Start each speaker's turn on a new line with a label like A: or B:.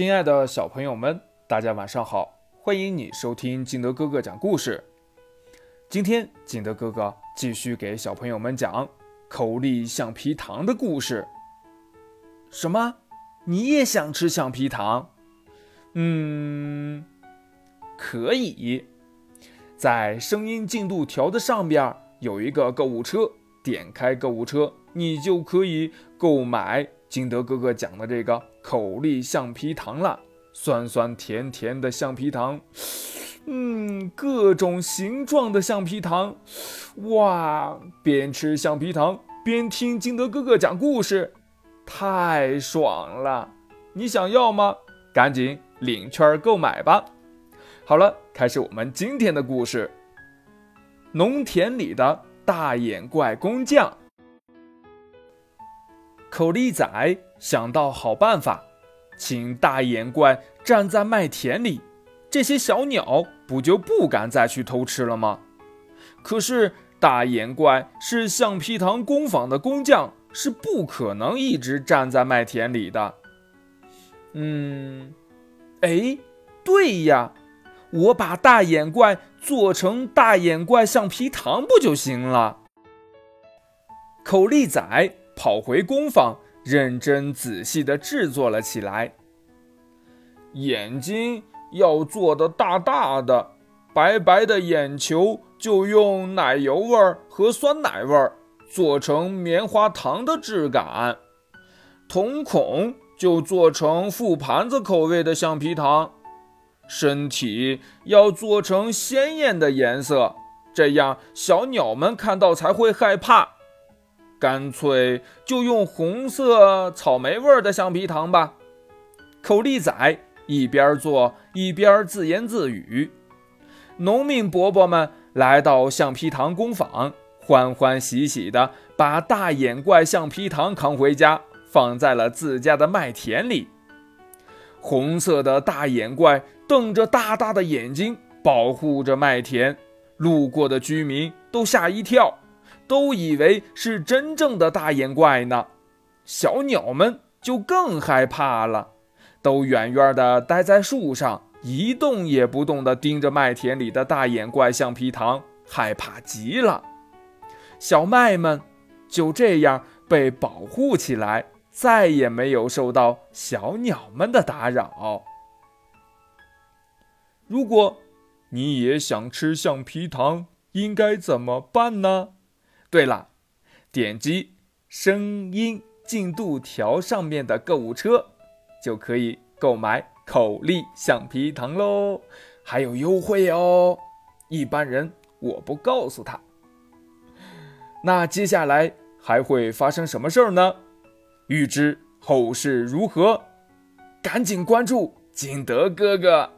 A: 亲爱的小朋友们，大家晚上好！欢迎你收听金德哥哥讲故事。今天金德哥哥继续给小朋友们讲口力橡皮糖的故事。什么？你也想吃橡皮糖？嗯，可以。在声音进度条的上边有一个购物车，点开购物车，你就可以购买。金德哥哥讲的这个口力橡皮糖了，酸酸甜甜的橡皮糖，嗯，各种形状的橡皮糖，哇！边吃橡皮糖边听金德哥哥讲故事，太爽了！你想要吗？赶紧领券购买吧！好了，开始我们今天的故事。农田里的大眼怪工匠。口力仔想到好办法，请大眼怪站在麦田里，这些小鸟不就不敢再去偷吃了吗？可是大眼怪是橡皮糖工坊的工匠，是不可能一直站在麦田里的。嗯，哎，对呀，我把大眼怪做成大眼怪橡皮糖不就行了？口力仔。跑回工坊，认真仔细地制作了起来。眼睛要做的大大的，白白的眼球就用奶油味儿和酸奶味儿做成棉花糖的质感。瞳孔就做成覆盘子口味的橡皮糖。身体要做成鲜艳的颜色，这样小鸟们看到才会害怕。干脆就用红色草莓味的橡皮糖吧。口力仔一边做一边自言自语。农民伯伯们来到橡皮糖工坊，欢欢喜喜地把大眼怪橡皮糖扛回家，放在了自家的麦田里。红色的大眼怪瞪着大大的眼睛，保护着麦田。路过的居民都吓一跳。都以为是真正的大眼怪呢，小鸟们就更害怕了，都远远地待在树上，一动也不动地盯着麦田里的大眼怪橡皮糖，害怕极了。小麦们就这样被保护起来，再也没有受到小鸟们的打扰。如果你也想吃橡皮糖，应该怎么办呢？对了，点击声音进度条上面的购物车，就可以购买口力橡皮糖喽，还有优惠哦。一般人我不告诉他。那接下来还会发生什么事儿呢？预知后事如何，赶紧关注金德哥哥。